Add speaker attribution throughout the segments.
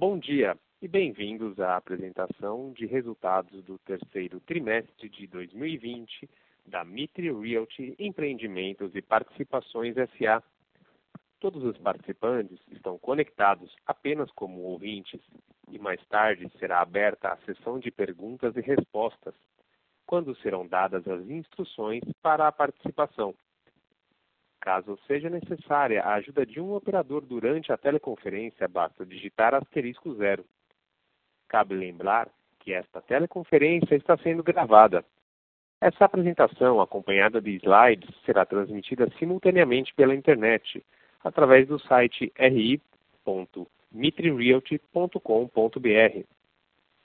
Speaker 1: Bom dia e bem-vindos à apresentação de resultados do terceiro trimestre de 2020 da Mitre Realty Empreendimentos e Participações S.A. Todos os participantes estão conectados apenas como ouvintes e mais tarde será aberta a sessão de perguntas e respostas, quando serão dadas as instruções para a participação. Caso seja necessária a ajuda de um operador durante a teleconferência, basta digitar asterisco zero. Cabe lembrar que esta teleconferência está sendo gravada. Essa apresentação, acompanhada de slides, será transmitida simultaneamente pela internet, através do site ri.mitrerealty.com.br.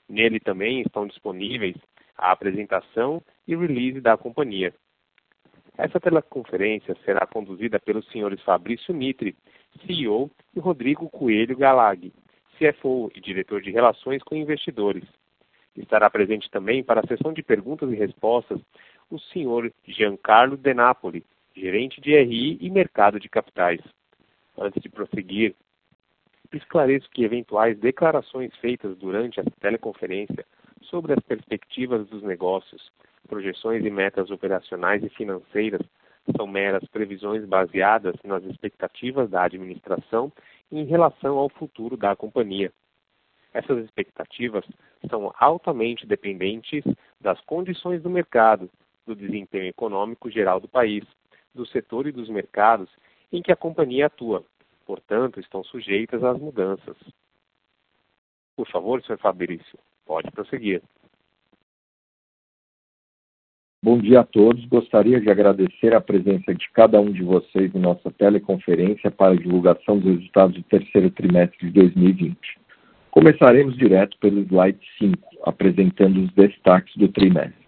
Speaker 1: Nele também estão disponíveis a apresentação e release da companhia. Essa teleconferência será conduzida pelos senhores Fabrício Mitre, CEO, e Rodrigo Coelho Galag, CFO e diretor de Relações com Investidores. Estará presente também para a sessão de perguntas e respostas o senhor Giancarlo De Napoli, gerente de RI e Mercado de Capitais. Antes de prosseguir, esclareço que eventuais declarações feitas durante essa teleconferência sobre as perspectivas dos negócios, projeções e metas operacionais e financeiras são meras previsões baseadas nas expectativas da administração em relação ao futuro da companhia. Essas expectativas são altamente dependentes das condições do mercado, do desempenho econômico geral do país, do setor e dos mercados em que a companhia atua. Portanto, estão sujeitas às mudanças. Por favor, Sr. Fabrício, pode prosseguir.
Speaker 2: Bom dia a todos. Gostaria de agradecer a presença de cada um de vocês em nossa teleconferência para a divulgação dos resultados do terceiro trimestre de 2020. Começaremos direto pelo slide 5, apresentando os destaques do trimestre.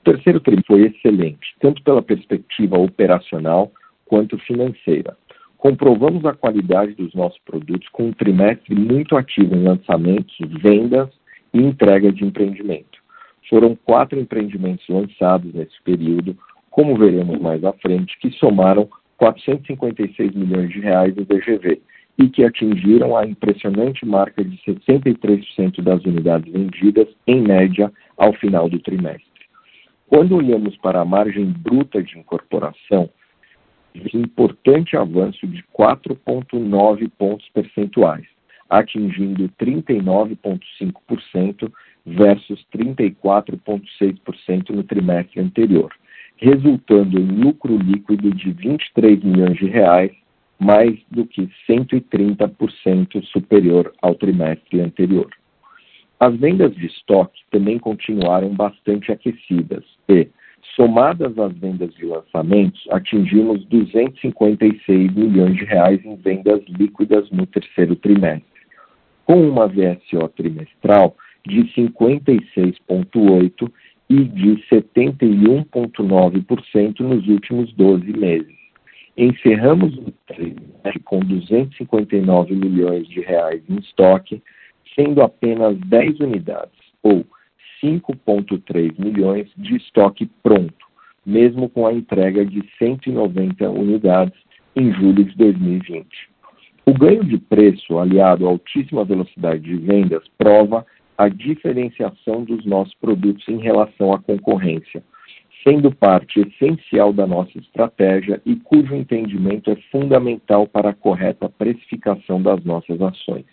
Speaker 2: O terceiro trimestre foi excelente, tanto pela perspectiva operacional quanto financeira. Comprovamos a qualidade dos nossos produtos com um trimestre muito ativo em lançamentos, vendas e entrega de empreendimento. Foram quatro empreendimentos lançados nesse período, como veremos mais à frente, que somaram 456 milhões de reais no VGV e que atingiram a impressionante marca de 63% das unidades vendidas, em média, ao final do trimestre. Quando olhamos para a margem bruta de incorporação, um importante avanço de 4,9 pontos percentuais, atingindo 39,5% versus 34,6% no trimestre anterior, resultando em lucro líquido de 23 milhões de reais, mais do que 130% superior ao trimestre anterior. As vendas de estoque também continuaram bastante aquecidas e, somadas às vendas de lançamentos, atingimos 256 milhões de reais em vendas líquidas no terceiro trimestre, com uma VSO trimestral de 56,8% e de 71,9% nos últimos 12 meses. Encerramos o trimestre com 259 milhões de reais em estoque, sendo apenas 10 unidades, ou 5,3 milhões de estoque pronto, mesmo com a entrega de 190 unidades em julho de 2020. O ganho de preço, aliado à altíssima velocidade de vendas, prova a diferenciação dos nossos produtos em relação à concorrência, sendo parte essencial da nossa estratégia e cujo entendimento é fundamental para a correta precificação das nossas ações.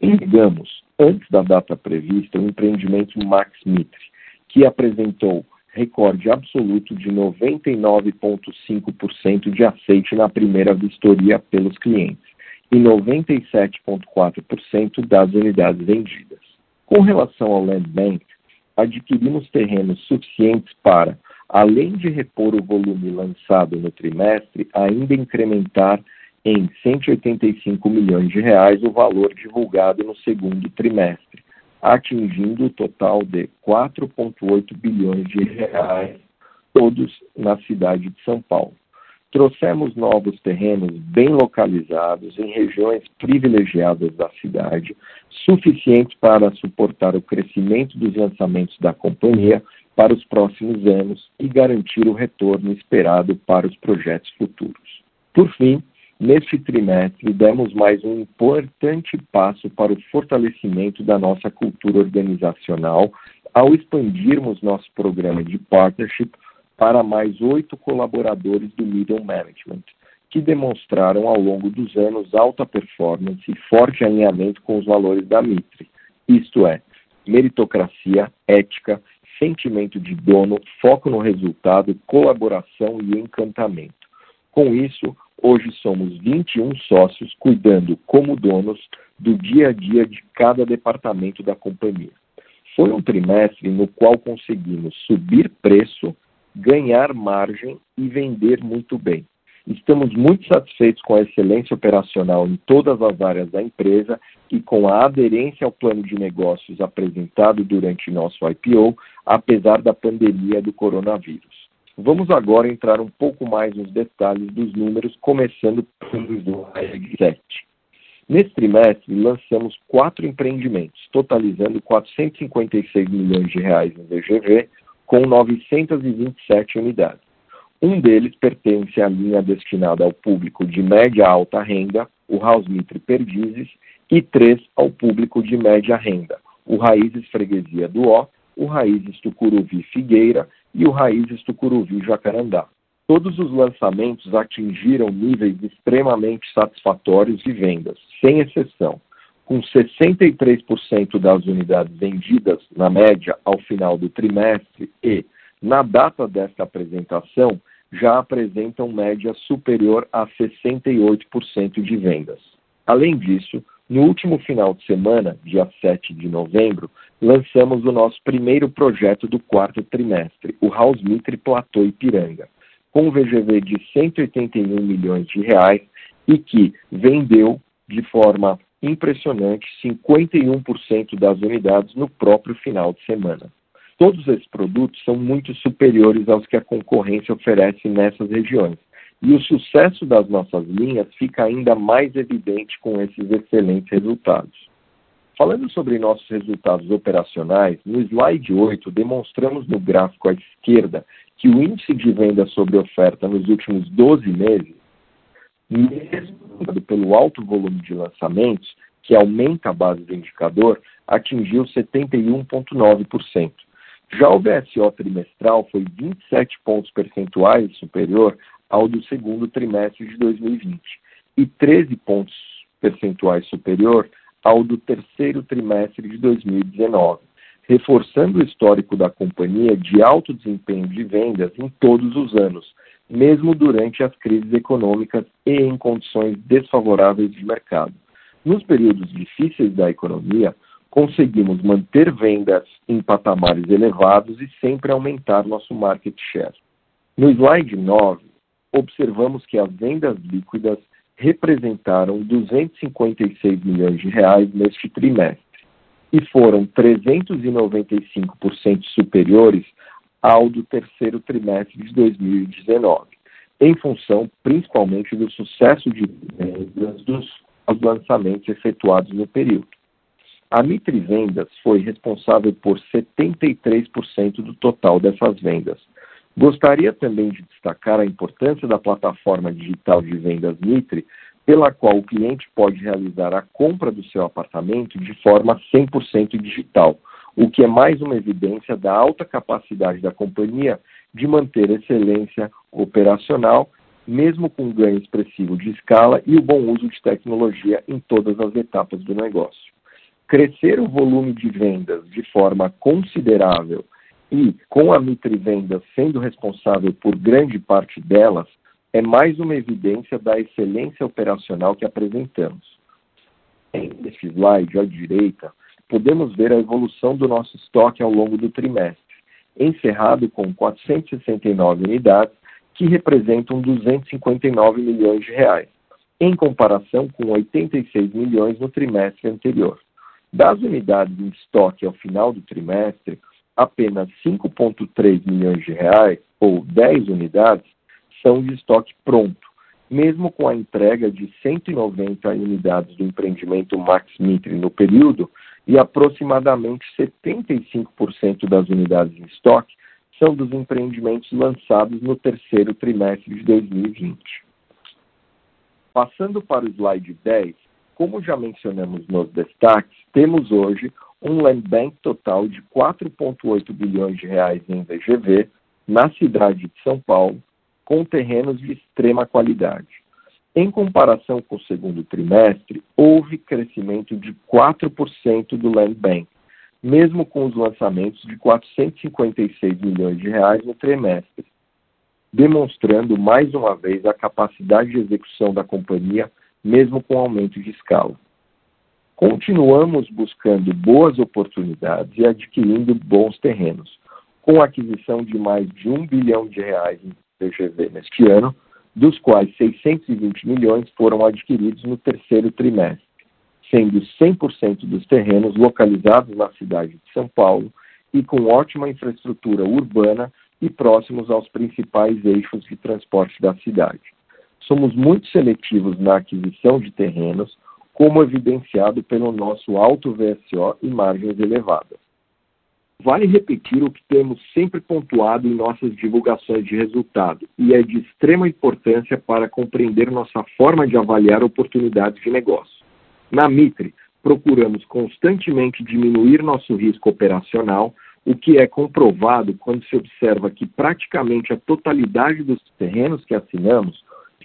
Speaker 2: Entregamos, antes da data prevista, o empreendimento Max Mitre, que apresentou recorde absoluto de 99,5% de aceite na primeira vistoria pelos clientes e 97,4% das unidades vendidas. Com relação ao Land Bank, adquirimos terrenos suficientes para, além de repor o volume lançado no trimestre, ainda incrementar em 185 milhões de reais o valor divulgado no segundo trimestre, atingindo o total de 4,8 bilhões de reais, todos na cidade de São Paulo. Trouxemos novos terrenos bem localizados em regiões privilegiadas da cidade, suficientes para suportar o crescimento dos lançamentos da companhia para os próximos anos e garantir o retorno esperado para os projetos futuros. Por fim, neste trimestre demos mais um importante passo para o fortalecimento da nossa cultura organizacional ao expandirmos nosso programa de partnership para mais oito colaboradores do Middle Management, que demonstraram ao longo dos anos alta performance e forte alinhamento com os valores da Mitre, isto é, meritocracia, ética, sentimento de dono, foco no resultado, colaboração e encantamento. Com isso, hoje somos 21 sócios cuidando como donos do dia a dia de cada departamento da companhia. Foi um trimestre no qual conseguimos subir preço, ganhar margem e vender muito bem. Estamos muito satisfeitos com a excelência operacional em todas as áreas da empresa e com a aderência ao plano de negócios apresentado durante nosso IPO, apesar da pandemia do coronavírus. Vamos agora entrar um pouco mais nos detalhes dos números, começando pelo slide 7. Nesse trimestre, lançamos quatro empreendimentos, totalizando 456 milhões de reais em VGV, com 927 unidades. Um deles pertence à linha destinada ao público de média alta renda, o House Mitre Perdizes, e três ao público de média renda, o Raízes Freguesia do Ó, o Raízes Tucuruvi Figueira e o Raízes Tucuruvi Jacarandá. Todos os lançamentos atingiram níveis extremamente satisfatórios de vendas, sem exceção, com 63% das unidades vendidas, na média, ao final do trimestre e, na data desta apresentação, já apresentam média superior a 68% de vendas. Além disso, no último final de semana, dia 7 de novembro, lançamos o nosso primeiro projeto do quarto trimestre, o House Mitre Platô Ipiranga, com um VGV de 181 milhões de reais e que vendeu de forma impressionante 51% das unidades no próprio final de semana. Todos esses produtos são muito superiores aos que a concorrência oferece nessas regiões. E o sucesso das nossas linhas fica ainda mais evidente com esses excelentes resultados. Falando sobre nossos resultados operacionais, no slide 8 demonstramos no gráfico à esquerda que o índice de venda sobre oferta nos últimos 12 meses, mesmo pelo alto volume de lançamentos, que aumenta a base do indicador, atingiu 71,9%. Já o VSO trimestral foi 27 pontos percentuais superior ao do segundo trimestre de 2020 e 13 pontos percentuais superior ao do terceiro trimestre de 2019, reforçando o histórico da companhia de alto desempenho de vendas em todos os anos, mesmo durante as crises econômicas e em condições desfavoráveis de mercado. Nos períodos difíceis da economia, conseguimos manter vendas em patamares elevados e sempre aumentar nosso market share. No slide 9, observamos que as vendas líquidas representaram 256 milhões de reais neste trimestre e foram 395% superiores ao do terceiro trimestre de 2019, em função principalmente do sucesso de vendas dos lançamentos efetuados no período. A Mitre Vendas foi responsável por 73% do total dessas vendas. Gostaria também de destacar a importância da plataforma digital de vendas Mitre, pela qual o cliente pode realizar a compra do seu apartamento de forma 100% digital, o que é mais uma evidência da alta capacidade da companhia de manter excelência operacional, mesmo com ganho expressivo de escala e o bom uso de tecnologia em todas as etapas do negócio crescer o volume de vendas de forma considerável e com a Mitre Vendas sendo responsável por grande parte delas, é mais uma evidência da excelência operacional que apresentamos. Neste slide à direita, podemos ver a evolução do nosso estoque ao longo do trimestre, encerrado com 469 unidades, que representam 259 milhões de reais, em comparação com 86 milhões no trimestre anterior. Das unidades em estoque ao final do trimestre, apenas 5,3 milhões de reais, ou 10 unidades, são de estoque pronto, mesmo com a entrega de 190 unidades do empreendimento Max Mitre no período e aproximadamente 75% das unidades em estoque são dos empreendimentos lançados no terceiro trimestre de 2020. Passando para o slide 10, como já mencionamos nos destaques, temos hoje um land bank total de 4,8 bilhões de reais em VGV na cidade de São Paulo, com terrenos de extrema qualidade. Em comparação com o segundo trimestre, houve crescimento de 4% do land bank, mesmo com os lançamentos de 456 milhões de reais no trimestre, demonstrando mais uma vez a capacidade de execução da companhia, mesmo com aumento de escala. Continuamos buscando boas oportunidades e adquirindo bons terrenos, com a aquisição de mais de um bilhão de reais em PGV neste ano, dos quais 620 milhões foram adquiridos no terceiro trimestre sendo 100% dos terrenos localizados na cidade de São Paulo e com ótima infraestrutura urbana e próximos aos principais eixos de transporte da cidade. Somos muito seletivos na aquisição de terrenos, como evidenciado pelo nosso alto VSO e margens elevadas. Vale repetir o que temos sempre pontuado em nossas divulgações de resultado, e é de extrema importância para compreender nossa forma de avaliar oportunidades de negócio. Na Mitre, procuramos constantemente diminuir nosso risco operacional, o que é comprovado quando se observa que praticamente a totalidade dos terrenos que assinamos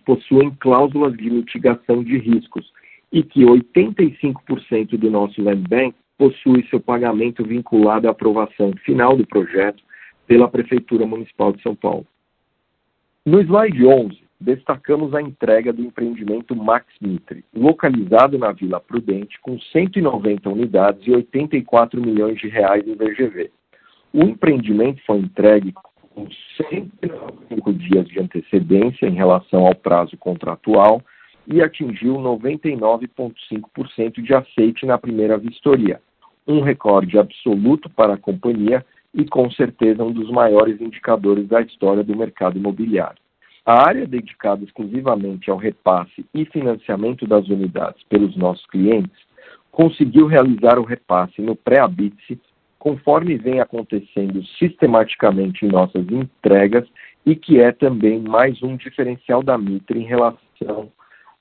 Speaker 2: possuem cláusulas de mitigação de riscos e que 85% do nosso land bank possui seu pagamento vinculado à aprovação final do projeto pela Prefeitura Municipal de São Paulo. No slide 11, destacamos a entrega do empreendimento Max Mitre, localizado na Vila Prudente, com 190 unidades e 84 milhões de reais em VGV. O empreendimento foi entregue com 105 dias de antecedência em relação ao prazo contratual e atingiu 99,5% de aceite na primeira vistoria, um recorde absoluto para a companhia e com certeza um dos maiores indicadores da história do mercado imobiliário. A área dedicada exclusivamente ao repasse e financiamento das unidades pelos nossos clientes conseguiu realizar o repasse no pré-habite conforme vem acontecendo sistematicamente em nossas entregas e que é também mais um diferencial da Mitre em relação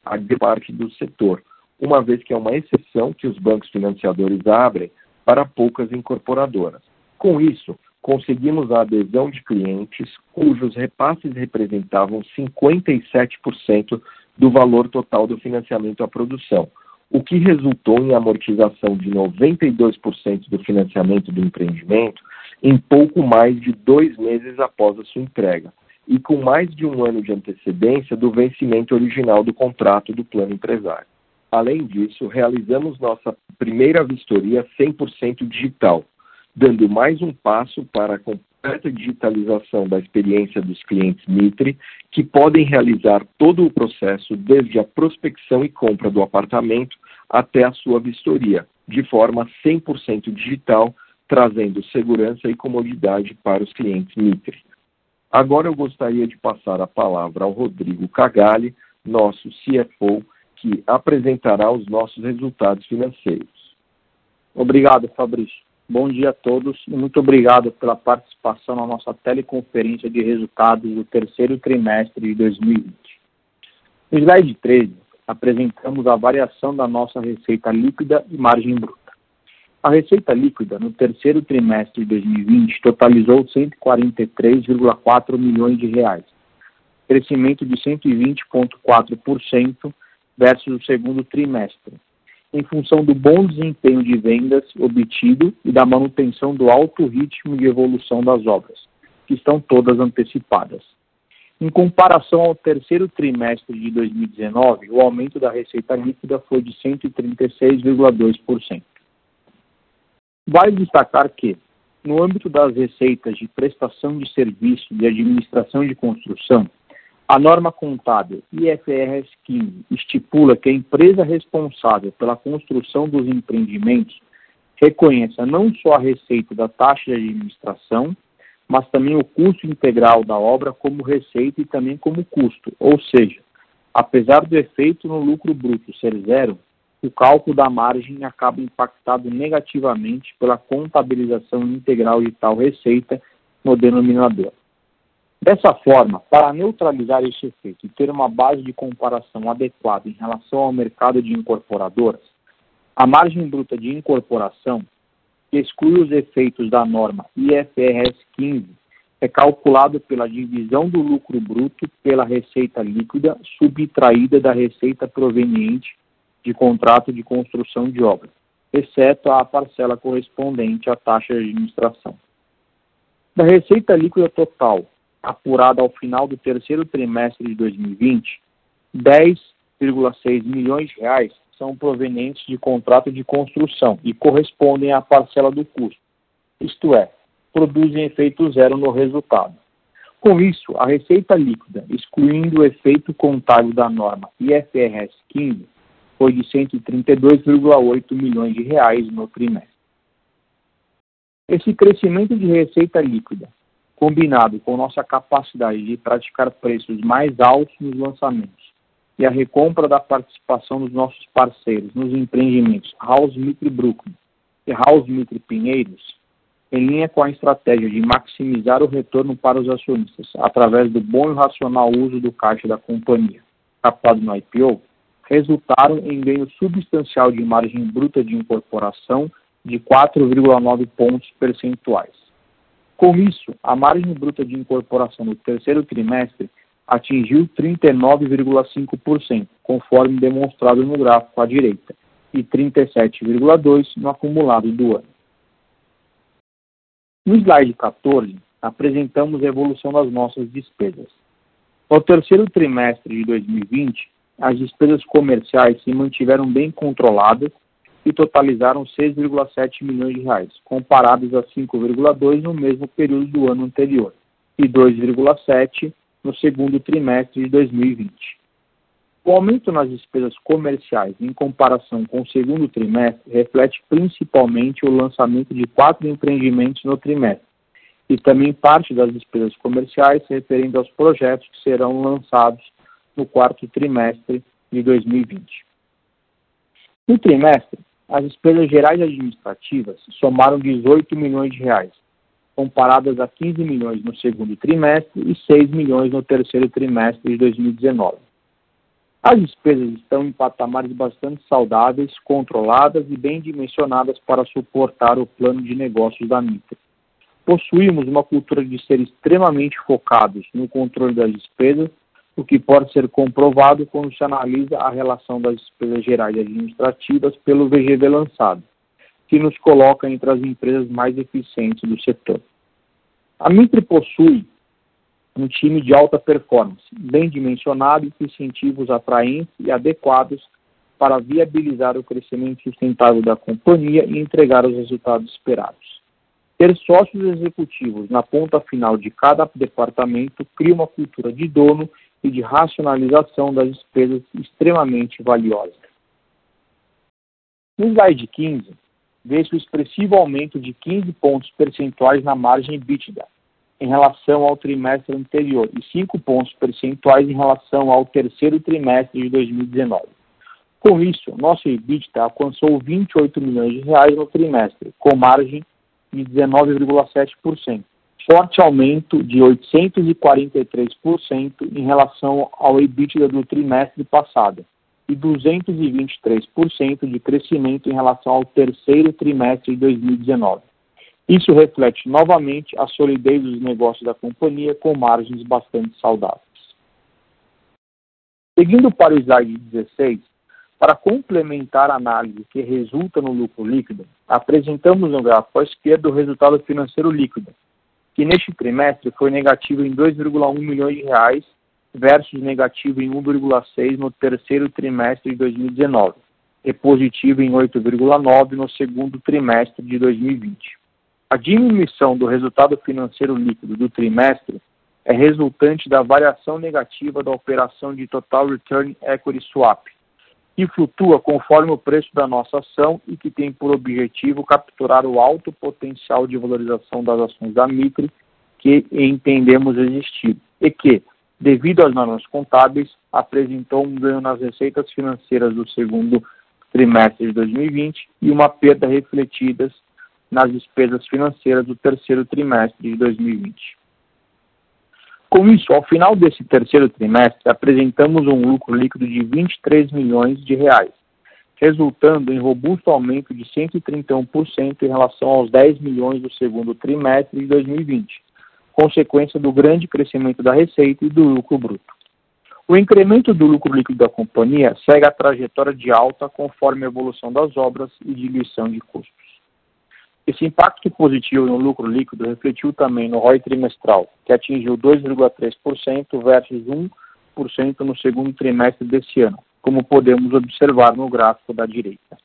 Speaker 2: à parte do setor, uma vez que é uma exceção que os bancos financiadores abrem para poucas incorporadoras. Com isso, conseguimos a adesão de clientes cujos repasses representavam 57% do valor total do financiamento à produção, o que resultou em amortização de 92% do financiamento do empreendimento em pouco mais de dois meses após a sua entrega, e com mais de um ano de antecedência do vencimento original do contrato do plano empresário. Além disso, realizamos nossa primeira vistoria 100% digital, dando mais um passo para a completa digitalização da experiência dos clientes Mitre, que podem realizar todo o processo desde a prospecção e compra do apartamento até a sua vistoria, de forma 100% digital, trazendo segurança e comodidade para os clientes Mitre. Agora eu gostaria de passar a palavra ao Rodrigo Cagali, nosso CFO, que apresentará os nossos resultados financeiros.
Speaker 3: Obrigado, Fabrício. Bom dia a todos e muito obrigado pela participação na nossa teleconferência de resultados do terceiro trimestre de 2020. No slide 13, apresentamos a variação da nossa receita líquida e margem bruta. A receita líquida no terceiro trimestre de 2020 totalizou 143,4 milhões de reais, crescimento de 120,4% versus o segundo trimestre, em função do bom desempenho de vendas obtido e da manutenção do alto ritmo de evolução das obras, que estão todas antecipadas. Em comparação ao terceiro trimestre de 2019, o aumento da receita líquida foi de 136,2%. Vale destacar que, no âmbito das receitas de prestação de serviço de administração de construção, a norma contábil IFRS 15 estipula que a empresa responsável pela construção dos empreendimentos reconheça não só a receita da taxa de administração, mas também o custo integral da obra como receita e também como custo, ou seja, apesar do efeito no lucro bruto ser zero, o cálculo da margem acaba impactado negativamente pela contabilização integral de tal receita no denominador. Dessa forma, para neutralizar este efeito e ter uma base de comparação adequada em relação ao mercado de incorporadoras, a margem bruta de incorporação, que exclui os efeitos da norma IFRS 15, é calculado pela divisão do lucro bruto pela receita líquida subtraída da receita proveniente de contrato de construção de obra, exceto a parcela correspondente à taxa de administração. Da receita líquida total apurada ao final do terceiro trimestre de 2020, 10,6 milhões de reais são provenientes de contrato de construção e correspondem à parcela do custo, isto é, produzem efeito zero no resultado. Com isso, a receita líquida, excluindo o efeito contábil da norma IFRS 15, foi de 132,8 milhões de reais no trimestre. Esse crescimento de receita líquida, combinado com nossa capacidade de praticar preços mais altos nos lançamentos e a recompra da participação dos nossos parceiros nos empreendimentos House Mitre Brooklyn e House Mitre Pinheiros, em linha com a estratégia de maximizar o retorno para os acionistas através do bom e racional uso do caixa da companhia, captado no IPO, resultaram em ganho substancial de margem bruta de incorporação de 4,9 pontos percentuais. Com isso, a margem bruta de incorporação no terceiro trimestre atingiu 39,5%, conforme demonstrado no gráfico à direita, e 37,2% no acumulado do ano. No slide 14, apresentamos a evolução das nossas despesas. No terceiro trimestre de 2020, as despesas comerciais se mantiveram bem controladas e totalizaram 6,7 milhões de reais, comparados a 5,2 no mesmo período do ano anterior e 2,7 no segundo trimestre de 2020. O aumento nas despesas comerciais em comparação com o segundo trimestre reflete principalmente o lançamento de quatro empreendimentos no trimestre e também parte das despesas comerciais referendo aos projetos que serão lançados no quarto trimestre de 2020. No trimestre, as despesas gerais administrativas somaram 18 milhões de reais, comparadas a 15 milhões no segundo trimestre e 6 milhões no terceiro trimestre de 2019. As despesas estão em patamares bastante saudáveis, controladas e bem dimensionadas para suportar o plano de negócios da Mitre. Possuímos uma cultura de ser extremamente focados no controle das despesas o que pode ser comprovado quando se analisa a relação das despesas gerais administrativas pelo VGV lançado, que nos coloca entre as empresas mais eficientes do setor. A Mitre possui um time de alta performance, bem dimensionado e com incentivos atraentes e adequados para viabilizar o crescimento sustentável da companhia e entregar os resultados esperados. Ter sócios executivos na ponta final de cada departamento cria uma cultura de dono e de racionalização das despesas extremamente valiosa. No slide 15, vê-se o expressivo aumento de 15 pontos percentuais na margem EBITDA em relação ao trimestre anterior e 5 pontos percentuais em relação ao terceiro trimestre de 2019. Com isso, nosso EBITDA alcançou 28 milhões de reais no trimestre, com margem de 19,7%, forte aumento de 843% em relação ao EBITDA do trimestre passado e 223% de crescimento em relação ao terceiro trimestre de 2019. Isso reflete novamente a solidez dos negócios da companhia com margens bastante saudáveis. Seguindo para o slide 16, para complementar a análise que resulta no lucro líquido, apresentamos no gráfico à esquerda o resultado financeiro líquido, que neste trimestre foi negativo em 2,1 milhões de reais versus negativo em 1,6 no terceiro trimestre de 2019 e positivo em 8,9 no segundo trimestre de 2020. A diminuição do resultado financeiro líquido do trimestre é resultante da variação negativa da operação de Total Return Equity Swap, que flutua conforme o preço da nossa ação e que tem por objetivo capturar o alto potencial de valorização das ações da Mitre que entendemos existir e que, devido às normas contábeis, apresentou um ganho nas receitas financeiras do segundo trimestre de 2020 e uma perda refletidas nas despesas financeiras do terceiro trimestre de 2020. Com isso, ao final desse terceiro trimestre, apresentamos um lucro líquido de 23 milhões de reais, resultando em robusto aumento de 131% em relação aos 10 milhões do segundo trimestre de 2020, consequência do grande crescimento da receita e do lucro bruto. O incremento do lucro líquido da companhia segue a trajetória de alta conforme a evolução das obras e diluição de custos. Esse impacto positivo no lucro líquido refletiu também no ROI trimestral, que atingiu 2,3% versus 1% no segundo trimestre desse ano, como podemos observar no gráfico da direita.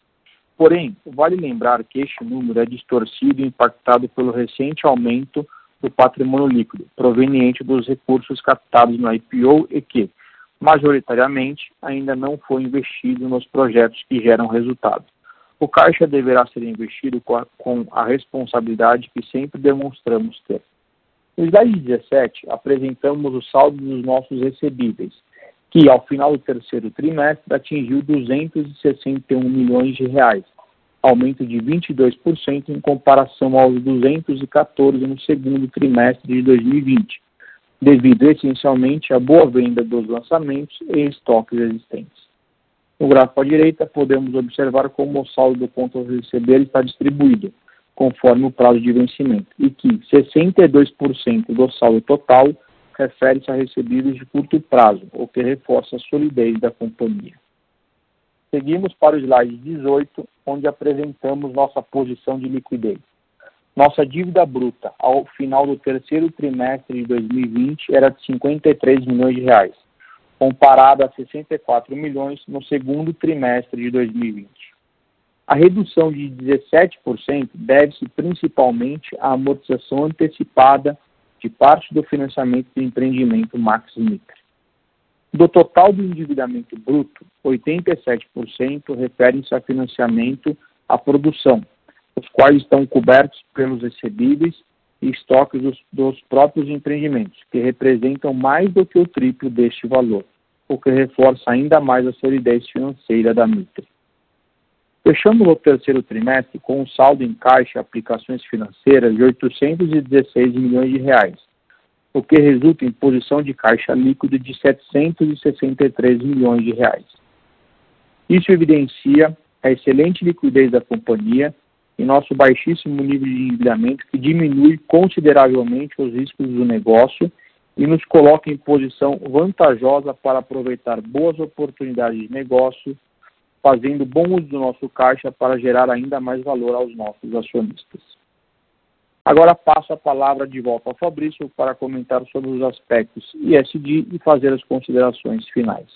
Speaker 3: Porém, vale lembrar que este número é distorcido e impactado pelo recente aumento do patrimônio líquido, proveniente dos recursos captados no IPO e que, majoritariamente, ainda não foi investido nos projetos que geram resultado. O caixa deverá ser investido com a, com a responsabilidade que sempre demonstramos ter. No slide 17, apresentamos o saldo dos nossos recebíveis, que ao final do terceiro trimestre atingiu 261 milhões de reais, aumento de 22% em comparação aos 214 no segundo trimestre de 2020, devido essencialmente à boa venda dos lançamentos e estoques existentes. No gráfico à direita, podemos observar como o saldo do conto a receber está distribuído, conforme o prazo de vencimento, e que 62% do saldo total refere-se a recebidos de curto prazo, o que reforça a solidez da companhia. Seguimos para o slide 18, onde apresentamos nossa posição de liquidez. Nossa dívida bruta ao final do terceiro trimestre de 2020 era de 53 milhões de reais, comparada a 64 milhões no segundo trimestre de 2020. A redução de 17% deve-se principalmente à amortização antecipada de parte do financiamento do empreendimento Max Mitre. Do total do endividamento bruto, 87% referem-se a financiamento à produção, os quais estão cobertos pelos recebíveis e estoques dos, dos próprios empreendimentos, que representam mais do que o triplo deste valor, o que reforça ainda mais a solidez financeira da Mitre. Fechamos o terceiro trimestre com um saldo em caixa e aplicações financeiras de 816 milhões de reais, o que resulta em posição de caixa líquido de 763 milhões de reais. Isso evidencia a excelente liquidez da companhia e nosso baixíssimo nível de endividamento, que diminui consideravelmente os riscos do negócio e nos coloca em posição vantajosa para aproveitar boas oportunidades de negócio, fazendo bom uso do nosso caixa para gerar ainda mais valor aos nossos acionistas. Agora passo a palavra de volta ao Fabrício para comentar sobre os aspectos ISD e fazer as considerações finais.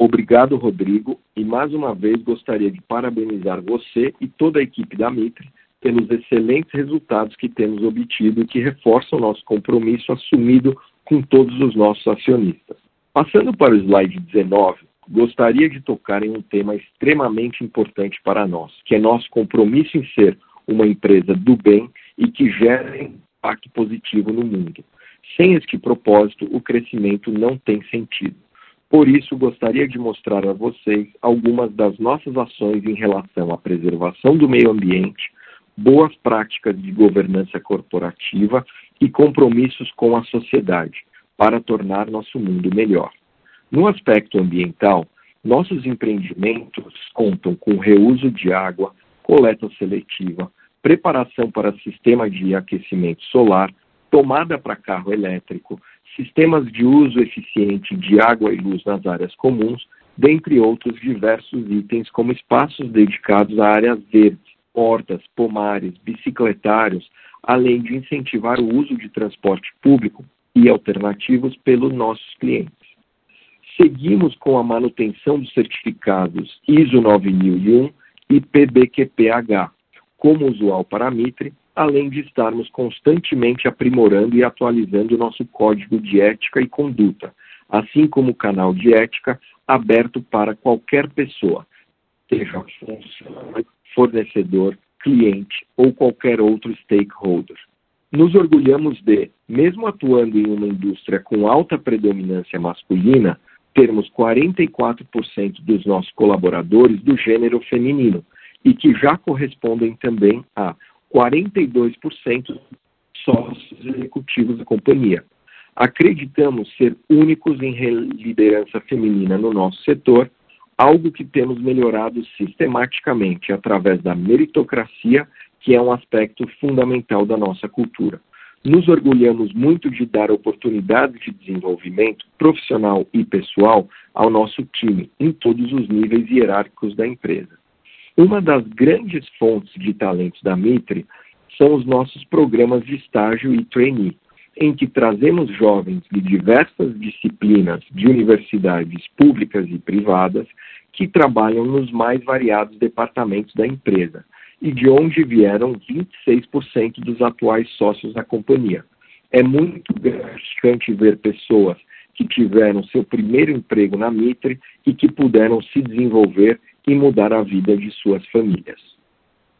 Speaker 2: Obrigado, Rodrigo, e mais uma vez gostaria de parabenizar você e toda a equipe da Mitre pelos excelentes resultados que temos obtido e que reforçam nosso compromisso assumido com todos os nossos acionistas. Passando para o slide 19, gostaria de tocar em um tema extremamente importante para nós, que é nosso compromisso em ser uma empresa do bem e que gera impacto positivo no mundo. Sem este propósito, o crescimento não tem sentido. Por isso, gostaria de mostrar a vocês algumas das nossas ações em relação à preservação do meio ambiente, boas práticas de governança corporativa e compromissos com a sociedade para tornar nosso mundo melhor. No aspecto ambiental, nossos empreendimentos contam com reuso de água, coleta seletiva, preparação para sistema de aquecimento solar, tomada para carro elétrico, sistemas de uso eficiente de água e luz nas áreas comuns, dentre outros diversos itens, como espaços dedicados a áreas verdes, hortas, pomares, bicicletários, além de incentivar o uso de transporte público e alternativos pelos nossos clientes. Seguimos com a manutenção dos certificados ISO 9001 e PBQPH, como usual para a Mitre, além de estarmos constantemente aprimorando e atualizando o nosso código de ética e conduta, assim como o canal de ética aberto para qualquer pessoa, seja funcionário, fornecedor, cliente ou qualquer outro stakeholder. Nos orgulhamos de, mesmo atuando em uma indústria com alta predominância masculina, termos 44% dos nossos colaboradores do gênero feminino e que já correspondem também a 42% sócios executivos da companhia. Acreditamos ser únicos em liderança feminina no nosso setor, algo que temos melhorado sistematicamente através da meritocracia, que é um aspecto fundamental da nossa cultura. Nos orgulhamos muito de dar oportunidades de desenvolvimento profissional e pessoal ao nosso time, em todos os níveis hierárquicos da empresa. Uma das grandes fontes de talentos da Mitre são os nossos programas de estágio e trainee, em que trazemos jovens de diversas disciplinas de universidades públicas e privadas que trabalham nos mais variados departamentos da empresa e de onde vieram 26% dos atuais sócios da companhia. É muito gratificante ver pessoas que tiveram seu primeiro emprego na Mitre e que puderam se desenvolver e mudar a vida de suas famílias.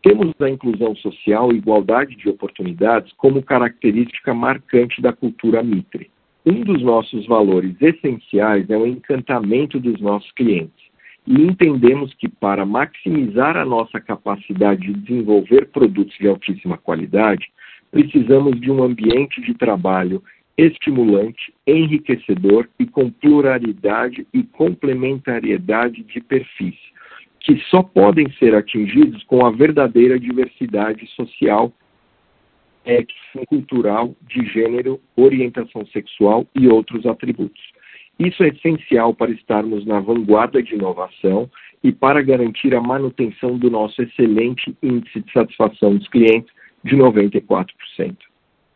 Speaker 2: Temos a inclusão social e igualdade de oportunidades como característica marcante da cultura Mitre. Um dos nossos valores essenciais é o encantamento dos nossos clientes e entendemos que para maximizar a nossa capacidade de desenvolver produtos de altíssima qualidade, precisamos de um ambiente de trabalho estimulante, enriquecedor e com pluralidade e complementariedade de perfis, que só podem ser atingidos com a verdadeira diversidade social, cultural, de gênero, orientação sexual e outros atributos. Isso é essencial para estarmos na vanguarda de inovação e para garantir a manutenção do nosso excelente índice de satisfação dos clientes de 94%.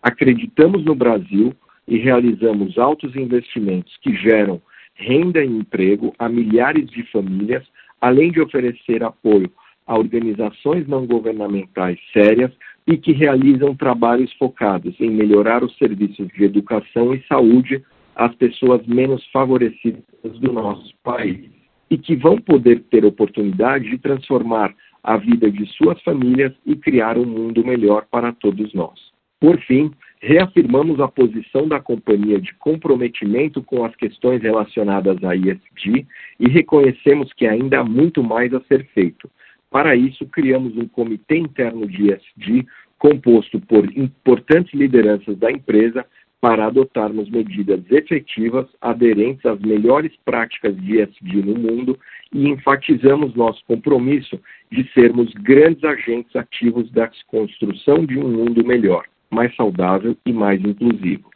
Speaker 2: Acreditamos no Brasil e realizamos altos investimentos que geram renda e emprego a milhares de famílias, além de oferecer apoio a organizações não governamentais sérias e que realizam trabalhos focados em melhorar os serviços de educação e saúde as pessoas menos favorecidas do nosso país e que vão poder ter oportunidade de transformar a vida de suas famílias e criar um mundo melhor para todos nós. Por fim, reafirmamos a posição da companhia de comprometimento com as questões relacionadas à ISD e reconhecemos que ainda há muito mais a ser feito. Para isso, criamos um comitê interno de ISD composto por importantes lideranças da empresa para adotarmos medidas efetivas aderentes às melhores práticas de ESG no mundo e enfatizamos nosso compromisso de sermos grandes agentes ativos da construção de um mundo melhor, mais saudável e mais inclusivo.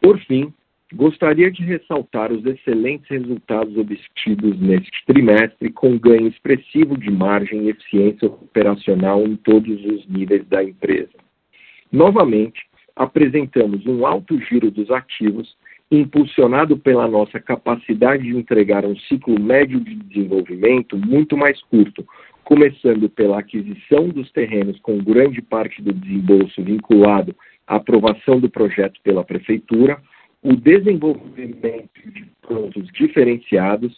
Speaker 2: Por fim, gostaria de ressaltar os excelentes resultados obtidos neste trimestre, com ganho expressivo de margem e eficiência operacional em todos os níveis da empresa. Novamente, apresentamos um alto giro dos ativos, impulsionado pela nossa capacidade de entregar um ciclo médio de desenvolvimento muito mais curto, começando pela aquisição dos terrenos com grande parte do desembolso vinculado à aprovação do projeto pela Prefeitura, o desenvolvimento de produtos diferenciados,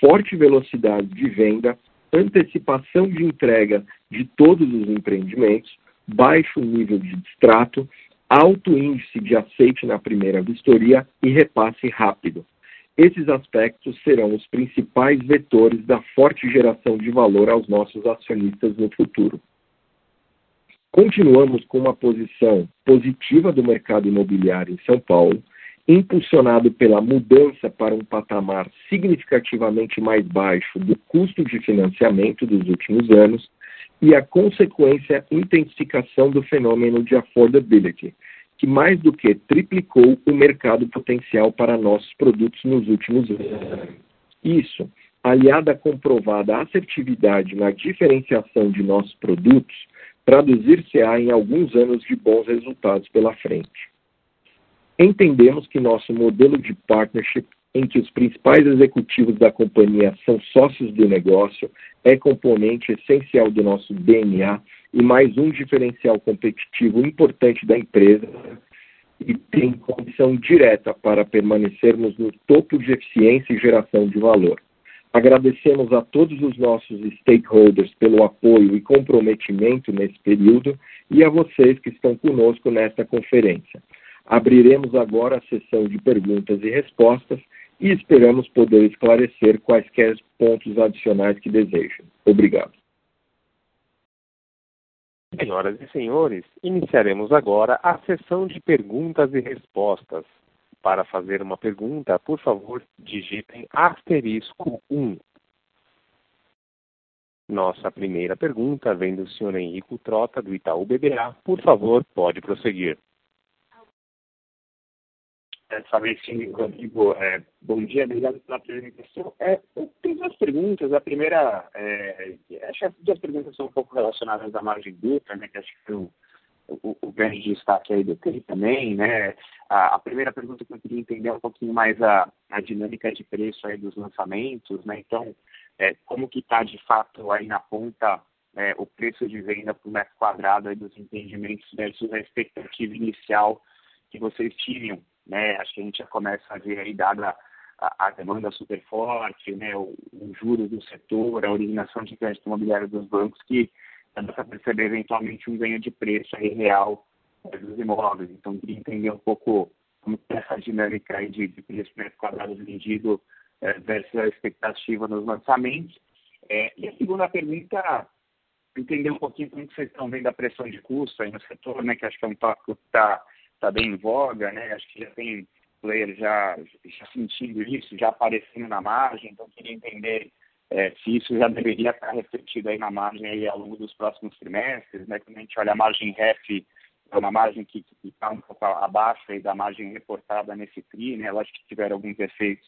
Speaker 2: forte velocidade de venda, antecipação de entrega de todos os empreendimentos, baixo nível de distrato alto índice de aceite na primeira vistoria e repasse rápido. Esses aspectos serão os principais vetores da forte geração de valor aos nossos acionistas no futuro. Continuamos com uma posição positiva do mercado imobiliário em São Paulo, impulsionado pela mudança para um patamar significativamente mais baixo do custo de financiamento dos últimos anos e a consequência intensificação do fenômeno de affordability, que mais do que triplicou o mercado potencial para nossos produtos nos últimos anos. Isso, aliado à comprovada assertividade na diferenciação de nossos produtos, traduzir-se-á em alguns anos de bons resultados pela frente. Entendemos que nosso modelo de partnership em que os principais executivos da companhia são sócios do negócio, é componente essencial do nosso DNA e mais um diferencial competitivo importante da empresa e tem condição direta para permanecermos no topo de eficiência e geração de valor. Agradecemos a todos os nossos stakeholders pelo apoio e comprometimento nesse período e a vocês que estão conosco nesta conferência. Abriremos agora a sessão de perguntas e respostas e esperamos poder esclarecer quaisquer pontos adicionais que desejem. Obrigado.
Speaker 1: Senhoras e senhores, iniciaremos agora a sessão de perguntas e respostas. Para fazer uma pergunta, por favor, digitem asterisco 1. Nossa primeira pergunta vem do senhor Henrico Trota, do Itaú BBA. Por favor, pode prosseguir.
Speaker 4: É, Rodrigo, é, bom dia, obrigado pela apresentação. É, eu tenho duas perguntas. A primeira, é, acho que as duas perguntas são um pouco relacionadas à margem bruta, né, que acho que o, o, o grande destaque aí do TRI também, né? A, a, primeira pergunta que eu queria entender é um pouquinho mais a, a dinâmica de preço aí dos lançamentos, né? Então, é, como que está de fato aí na ponta é, o preço de venda por metro quadrado aí dos entendimentos versus a expectativa inicial que vocês tinham né? Acho que a gente já começa a ver aí, dada a, a demanda super forte, né? O, o juros do setor, a originação de crédito imobiliário dos bancos, que dá para perceber eventualmente um ganho de preço aí real é, dos imóveis. Então, queria entender um pouco como é essa dinâmica aí de, de preço metro quadrado vendido é, versus a expectativa nos lançamentos. É, e a segunda pergunta, entender um pouquinho como vocês estão vendo a pressão de custo aí no setor, né? Que acho que é um tópico que está está bem em voga, né? Acho que já tem players já, já sentindo isso, já aparecendo na margem, então queria entender é, se isso já deveria estar refletido aí na margem aí ao longo dos próximos trimestres, né? Quando a gente olha a margem REF, é uma margem que está um pouco abaixo aí da margem reportada nesse TRI, né? Acho que tiveram alguns efeitos,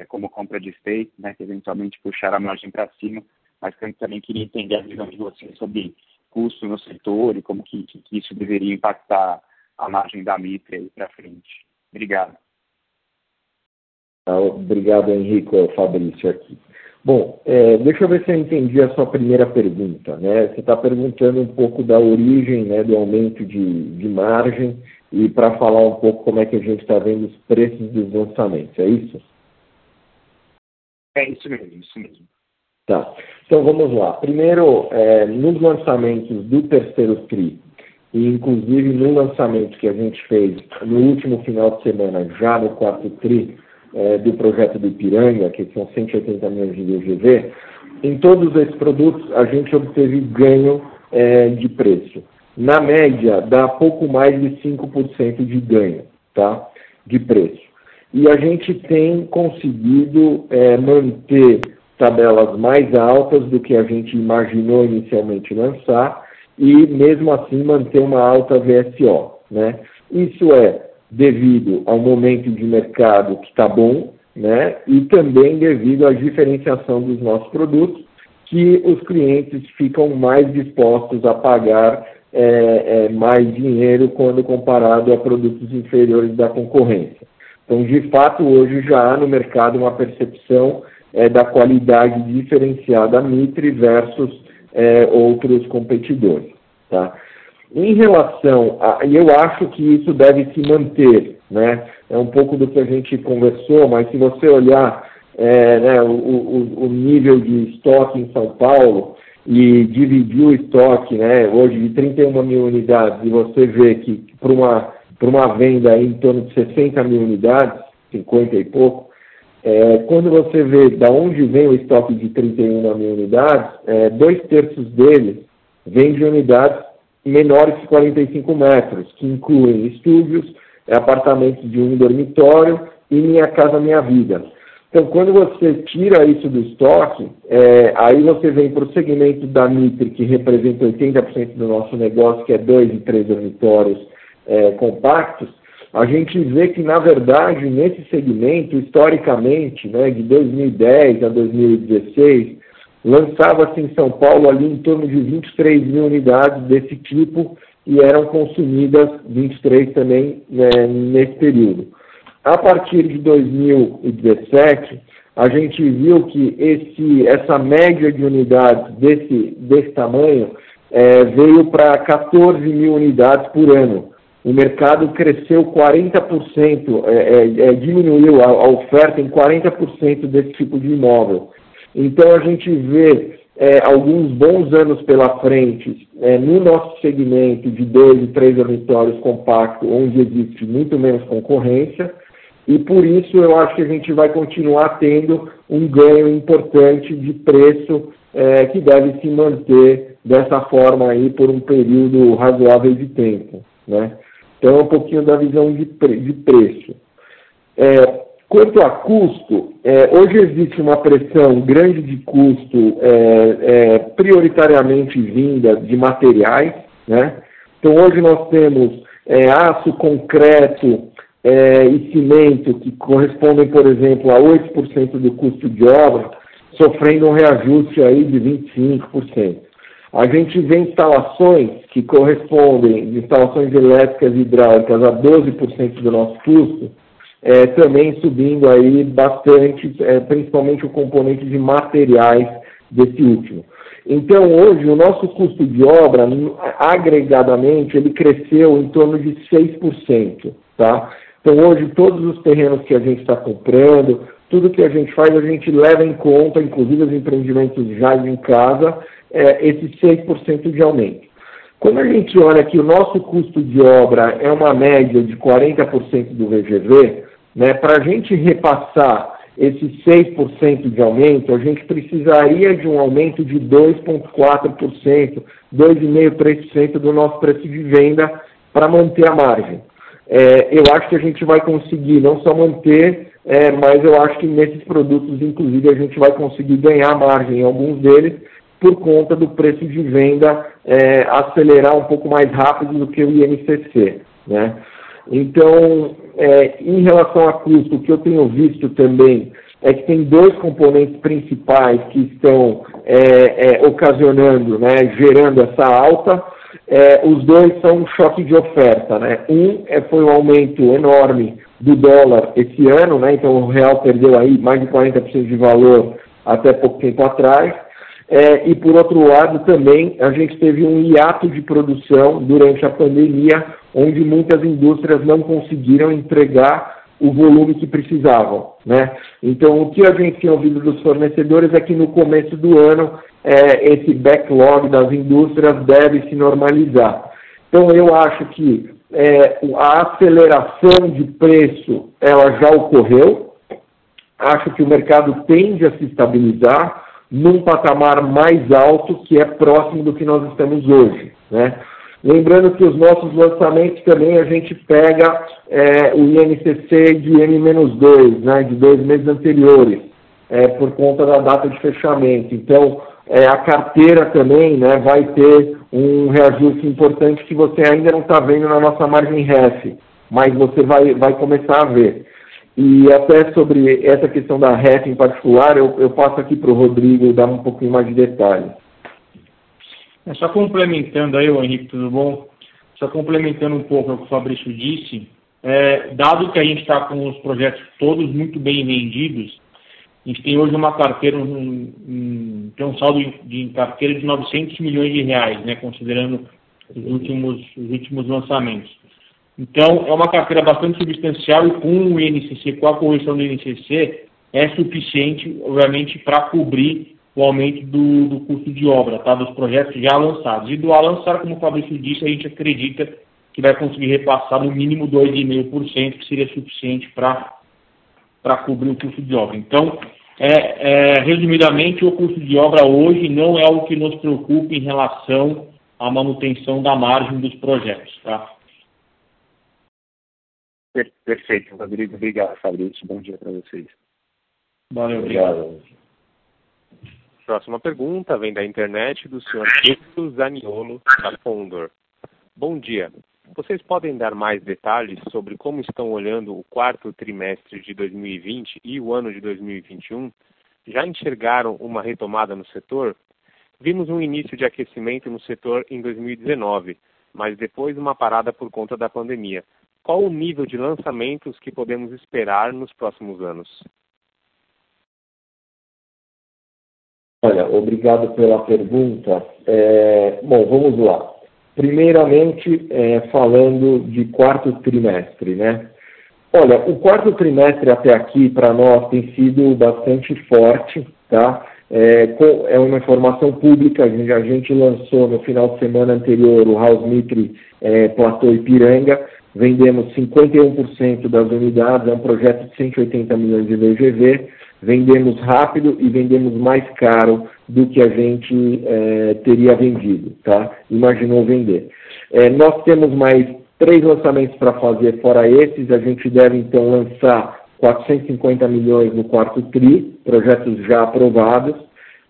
Speaker 4: é, como compra de stake, né? Que eventualmente puxaram a margem para cima, mas também queria entender a visão de vocês sobre custo no setor e como que, que isso deveria impactar a margem da Mitre aí para frente. Obrigado.
Speaker 2: Ah, obrigado, Henrico. Fabrício aqui. Bom, é, deixa eu ver se eu entendi a sua primeira pergunta. Né? Você está perguntando um pouco da origem né, do aumento de, de margem e para falar um pouco como é que a gente está vendo os preços dos lançamentos, é isso?
Speaker 4: É isso mesmo, isso mesmo.
Speaker 2: Tá. Então vamos lá. Primeiro, é, nos lançamentos do terceiro TRI, e inclusive no lançamento que a gente fez no último final de semana, já no quarto TRI, é, do projeto do Ipiranga, que são 180 milhões de DGV, em todos esses produtos a gente obteve ganho é, de preço. Na média, dá pouco mais de 5% de ganho tá? de preço. E a gente tem conseguido é, manter tabelas mais altas do que a gente imaginou inicialmente lançar, e, mesmo assim, manter uma alta VSO. Né? Isso é devido ao momento de mercado que está bom, né? e também devido à diferenciação dos nossos produtos, que os clientes ficam mais dispostos a pagar é, é, mais dinheiro quando comparado a produtos inferiores da concorrência. Então, de fato, hoje já há no mercado uma percepção é, da qualidade diferenciada Mitre versus é, outros competidores. Tá? Em relação a, e eu acho que isso deve se manter, né? É um pouco do que a gente conversou, mas se você olhar é, né, o, o, o, nível de estoque em São Paulo e dividir o estoque, né, hoje de 31 mil unidades, e você vê que para uma, uma venda em torno de 60 mil unidades, 50 e pouco, é, quando você vê da onde vem o estoque de 31 mil unidades, é, dois terços deles vem de unidades menores que 45 metros, que incluem estúdios, apartamentos de um dormitório e Minha Casa Minha Vida. Então, quando você tira isso do estoque, é, aí você vem para o segmento da Mitre, que representa 80% do nosso negócio, que é dois e três dormitórios é, compactos, a gente vê que, na verdade, nesse segmento, historicamente, né, de 2010 a 2016, lançava-se em São Paulo ali em torno de 23 mil unidades desse tipo e eram consumidas 23 também né, nesse período. A partir de 2017, a gente viu que esse, essa média de unidades desse, desse tamanho é, veio para 14 mil unidades por ano o mercado cresceu 40%, é, é, é, diminuiu a, a, oferta em 40% desse tipo de imóvel. Então a gente vê é, alguns bons anos pela frente é, no nosso segmento de dois e três dormitórios compactos, onde existe muito menos concorrência, e por isso eu acho que a gente vai continuar tendo um ganho importante de preço é, que deve se manter dessa forma aí por um período razoável de tempo. Né? Então, é um pouquinho da visão de, pre de preço. É, quanto a custo, é, hoje existe uma pressão grande de custo, é, é prioritariamente vinda de materiais. Né? Então, hoje nós temos é, aço, concreto é, e cimento, que correspondem, por exemplo, a 8% do custo de obra, sofrendo um reajuste aí de 25%. A gente vê instalações que correspondem, instalações elétricas e hidráulicas a 12% do nosso custo, é, também subindo aí bastante, é, principalmente o componente de materiais desse último. Então, hoje, o nosso custo de obra, agregadamente, ele cresceu em torno de 6%. Tá? Então, hoje, todos os terrenos que a gente está comprando, tudo que a gente faz, a gente leva em conta, inclusive os empreendimentos já em casa, é, esse 6% de aumento. Quando a gente olha que o nosso custo de obra é uma média de 40% do VGV, né, para a gente repassar esse 6% de aumento, a gente precisaria de um aumento de 2,4%, 2,5%, 3% do nosso preço de venda para manter a margem. É, eu acho que a gente vai conseguir não só manter, é, mas eu acho que nesses produtos, inclusive, a gente vai conseguir ganhar margem em alguns deles, por conta do preço de venda é, acelerar um pouco mais rápido do que o INCC. Né? Então, é, em relação a custo, o que eu tenho visto também é que tem dois componentes principais que estão é, é, ocasionando, né, gerando essa alta. É, os dois são um choque de oferta. Né? Um é, foi um aumento enorme do dólar esse ano, né? então o real perdeu aí mais de 40% de valor até pouco tempo atrás. É, e por outro lado também a gente teve um hiato de produção durante a pandemia, onde muitas indústrias não conseguiram entregar o volume que precisavam. Né? Então, o que a gente tem ouvido dos fornecedores é que no começo do ano é, esse backlog das indústrias deve se normalizar. Então, eu acho que é, a aceleração de preço ela já ocorreu. Acho que o mercado tende a se estabilizar num patamar mais alto que é próximo do que nós estamos hoje. Né? Lembrando que os nossos lançamentos também a gente pega é, o INCC de M-2, né, de dois meses anteriores, é, por conta da data de fechamento. Então, é, a carteira também né, vai ter um reajuste importante que você ainda não está vendo na nossa margem REF, mas você vai, vai começar a ver. E até sobre essa questão da REF em particular, eu, eu passo aqui para o Rodrigo dar um pouquinho mais de detalhes.
Speaker 5: É só complementando aí, Henrique, tudo bom? Só complementando um pouco o que o Fabrício disse, é, dado que a gente está com os projetos todos muito bem vendidos, a gente tem hoje uma carteira, um, um, tem um saldo de carteira de 900 milhões de reais, né, considerando os últimos, os últimos lançamentos. Então, é uma carteira bastante substancial e com o INCC, com a correção do INCC, é suficiente, obviamente, para cobrir o aumento do, do custo de obra, tá? dos projetos já lançados. E do a lançar, como o Fabrício disse, a gente acredita que vai conseguir repassar no mínimo 2,5%, que seria suficiente para cobrir o custo de obra. Então, é, é, resumidamente, o custo de obra hoje não é algo que nos preocupa em relação à manutenção da margem dos projetos. Tá?
Speaker 4: Perfeito, Rodrigo. Obrigado, Fabrício. Bom dia para vocês.
Speaker 5: Valeu, obrigado. obrigado.
Speaker 1: Próxima pergunta vem da internet do senhor Pedro Zaniolo, da Condor. Bom dia. Vocês podem dar mais detalhes sobre como estão olhando o quarto trimestre de 2020 e o ano de 2021? Já enxergaram uma retomada no setor? Vimos um início de aquecimento no setor em 2019, mas depois uma parada por conta da pandemia. Qual o nível de lançamentos que podemos esperar nos próximos anos?
Speaker 2: Olha, obrigado pela pergunta. É, bom, vamos lá. Primeiramente, é, falando de quarto trimestre, né? Olha, o quarto trimestre até aqui para nós tem sido bastante forte, tá? É, é uma informação pública, a gente, a gente, lançou no final de semana anterior o House Mitre é, Platô Ipiranga, vendemos 51% das unidades, é um projeto de 180 milhões de VGV, vendemos rápido e vendemos mais caro do que a gente é, teria vendido, tá? Imaginou vender. É, nós temos mais três lançamentos para fazer fora esses, a gente deve então lançar 450 milhões no quarto TRI, projetos já aprovados,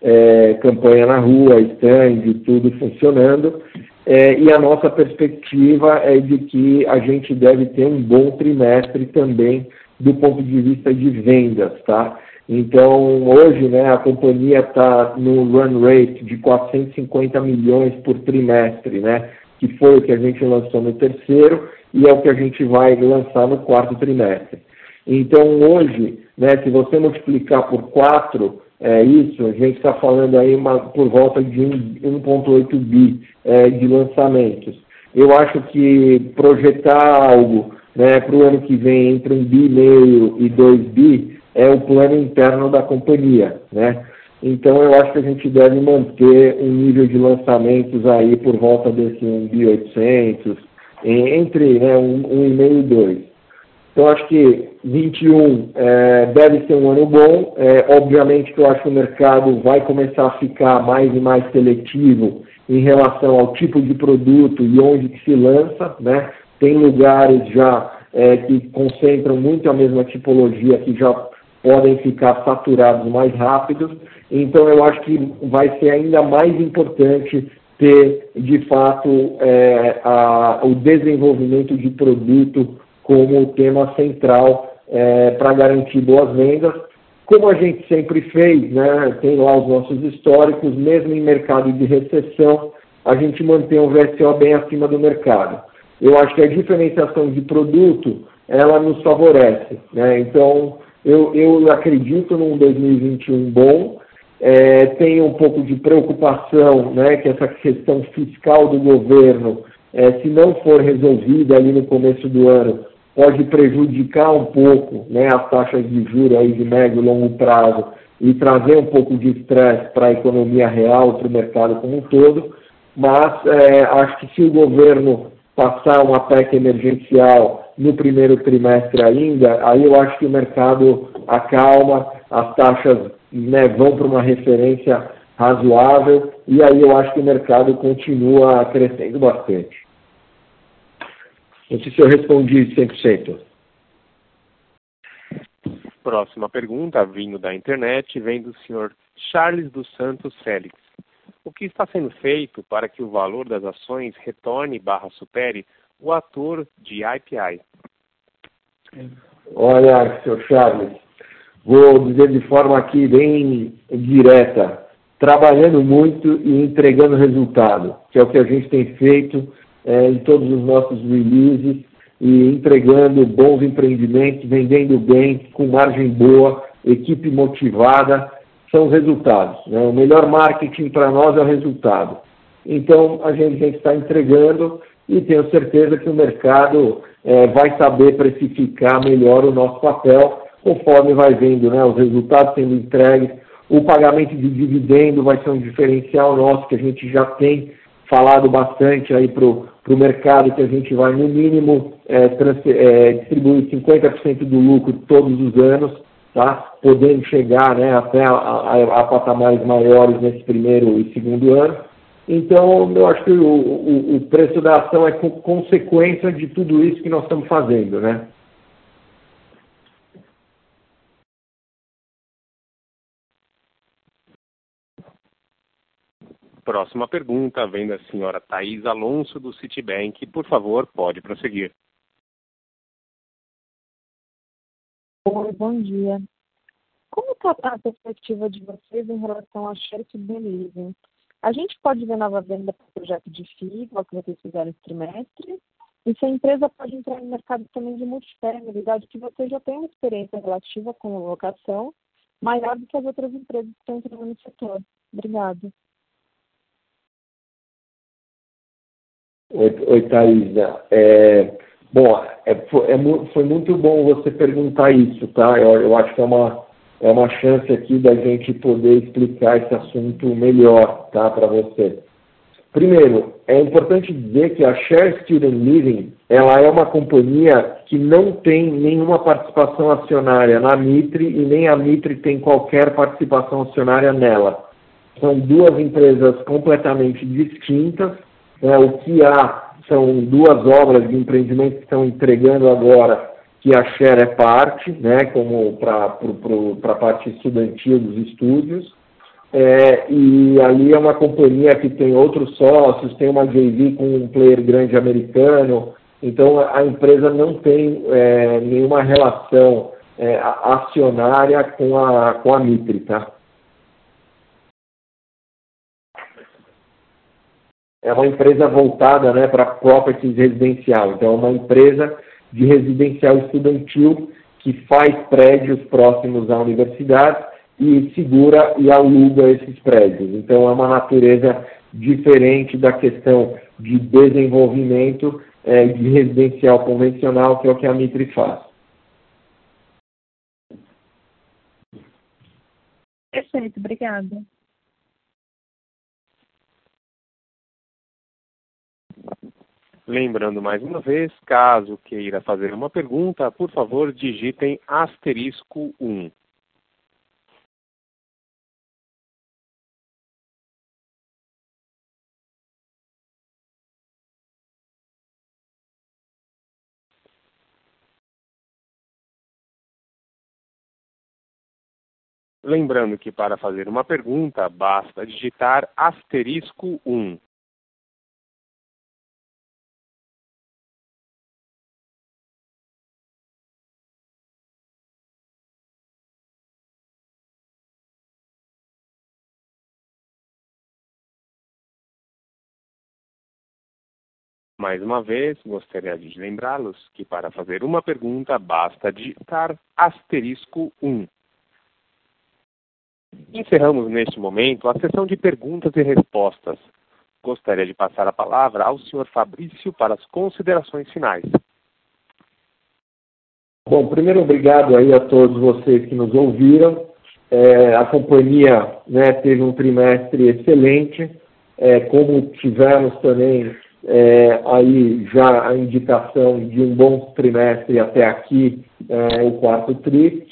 Speaker 2: é, campanha na rua, stand, tudo funcionando, é, e a nossa perspectiva é de que a gente deve ter um bom trimestre também do ponto de vista de vendas, tá? Então, hoje, né, a companhia está no run rate de 450 milhões por trimestre, né? Que foi o que a gente lançou no terceiro e é o que a gente vai lançar no quarto trimestre. Então, hoje, né, se você multiplicar por 4 é, isso, a gente está falando aí uma, por volta de 1,8 bi é, de lançamentos. Eu acho que projetar algo né, para o ano que vem entre 1 bi e meio e 2 bi é o plano interno da companhia. Né? Então eu acho que a gente deve manter um nível de lançamentos aí por volta desse 1 bi 800, entre né, 1,5 e 2. Então, acho que 21 é, deve ser um ano bom. É, obviamente que eu acho que o mercado vai começar a ficar mais e mais seletivo em relação ao tipo de produto e onde que se lança. Né? Tem lugares já é, que concentram muito a mesma tipologia que já podem ficar saturados mais rápido. Então, eu acho que vai ser ainda mais importante ter, de fato, é, a, o desenvolvimento de produto como tema central é, para garantir boas vendas. Como a gente sempre fez, né, tem lá os nossos históricos, mesmo em mercado de recessão, a gente mantém o VSO bem acima do mercado. Eu acho que a diferenciação de produto, ela nos favorece. Né? Então, eu, eu acredito num 2021 bom, é, tenho um pouco de preocupação né, que essa questão fiscal do governo, é, se não for resolvida ali no começo do ano, pode prejudicar um pouco né, as taxas de juros aí de médio e longo prazo e trazer um pouco de estresse para a economia real, para o mercado como um todo, mas é, acho que se o governo passar uma PEC emergencial no primeiro trimestre ainda, aí eu acho que o mercado acalma, as taxas né, vão para uma referência razoável e aí eu acho que o mercado continua crescendo bastante. Não sei se eu respondi 100%.
Speaker 1: Próxima pergunta, vindo da internet, vem do senhor Charles dos Santos Félix. O que está sendo feito para que o valor das ações retorne barra supere o ator de IPI?
Speaker 2: Olha, senhor Charles, vou dizer de forma aqui bem direta, trabalhando muito e entregando resultado, que é o que a gente tem feito é, em todos os nossos releases e entregando bons empreendimentos, vendendo bem, com margem boa, equipe motivada, são os resultados. Né? O melhor marketing para nós é o resultado. Então, a gente, está entregando e tenho certeza que o mercado é, vai saber precificar melhor o nosso papel, conforme vai vendo né, os resultados sendo entregues. O pagamento de dividendo vai ser um diferencial nosso que a gente já tem falado bastante aí para o mercado que a gente vai, no mínimo, é, é, distribuir 50% do lucro todos os anos, tá? podendo chegar né, até a, a, a, patamares maiores nesse primeiro e segundo ano. Então, eu acho que o, o, o preço da ação é consequência de tudo isso que nós estamos fazendo. Né?
Speaker 1: Próxima pergunta vem da senhora Thais Alonso, do Citibank. Por favor, pode prosseguir.
Speaker 6: Oi, bom dia. Como está a perspectiva de vocês em relação ao share to A gente pode ver nova venda para o projeto de FII, que vocês fizeram esse trimestre, e se a empresa pode entrar no mercado também de multifamily, dado que você já tem uma experiência relativa com locação maior do que as outras empresas que estão entrando no setor. Obrigada.
Speaker 2: Oi, oi Thaisa. É, bom, é, foi, é, foi, muito bom você perguntar isso, tá? Eu, eu, acho que é uma, é uma chance aqui da gente poder explicar esse assunto melhor, tá, para você. Primeiro, é importante dizer que a Share Student Living ela é uma companhia que não tem nenhuma participação acionária na Mitre e nem a Mitre tem qualquer participação acionária nela. São duas empresas completamente distintas. Né? O que há são duas obras de empreendimento que estão entregando agora, que a Share é parte, né? como para a parte estudantil dos estúdios. É, e ali é uma companhia que tem outros sócios, tem uma JV com um player grande americano, então a empresa não tem é, nenhuma relação é, acionária com a, com a Mitre, tá? É uma empresa voltada né, para properties residencial, então é uma empresa de residencial estudantil que faz prédios próximos à universidade e segura e aluga esses prédios. Então, é uma natureza diferente da questão de desenvolvimento é, de residencial convencional, que é o que a Mitre faz.
Speaker 6: Perfeito, obrigada.
Speaker 1: Lembrando mais uma vez, caso queira fazer uma pergunta, por favor, digitem asterisco 1. Lembrando que para fazer uma pergunta, basta digitar asterisco 1. Mais uma vez, gostaria de lembrá-los que para fazer uma pergunta basta digitar asterisco 1. Encerramos neste momento a sessão de perguntas e respostas. Gostaria de passar a palavra ao senhor Fabrício para as considerações finais.
Speaker 2: Bom, primeiro obrigado aí a todos vocês que nos ouviram. É, a companhia né, teve um trimestre excelente, é, como tivemos também é, aí já a indicação de um bom trimestre até aqui, é, o quarto tri.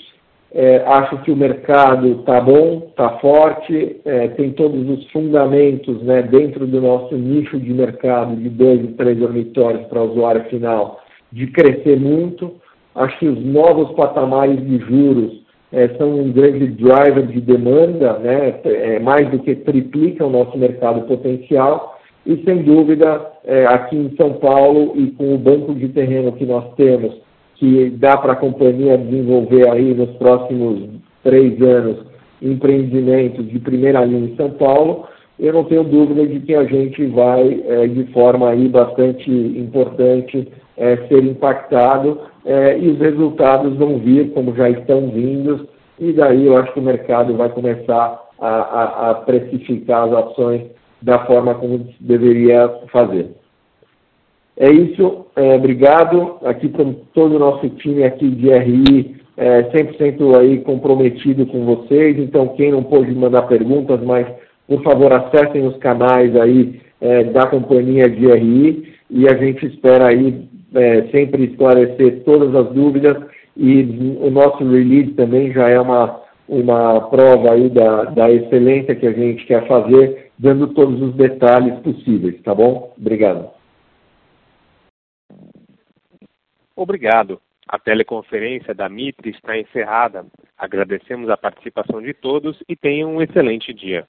Speaker 2: É, acho que o mercado está bom, está forte, é, tem todos os fundamentos né, dentro do nosso nicho de mercado de dois e três dormitórios para usuário final de crescer muito. Acho que os novos patamares de juros é, são um grande driver de demanda, né, é, mais do que triplica o nosso mercado potencial. E, sem dúvida, é, aqui em São Paulo e com o banco de terreno que nós temos, que dá para a companhia desenvolver aí nos próximos três anos empreendimentos de primeira linha em São Paulo, eu não tenho dúvida de que a gente vai, é, de forma aí bastante importante, é, ser impactado é, e os resultados vão vir como já estão vindo, e daí eu acho que o mercado vai começar a, a, a precificar as ações da forma como deveria fazer. É isso, é, obrigado. Aqui com todo o nosso time aqui de RI, é, 100% aí comprometido com vocês. Então, quem não pôde mandar perguntas, mas por favor acessem os canais aí é, da companhia de RI e a gente espera aí é, sempre esclarecer todas as dúvidas e o nosso release também já é uma, uma prova aí da, da excelência que a gente quer fazer, dando todos os detalhes possíveis, tá bom? Obrigado.
Speaker 1: Obrigado. A teleconferência da Mitre está encerrada. Agradecemos a participação de todos e tenham um excelente dia.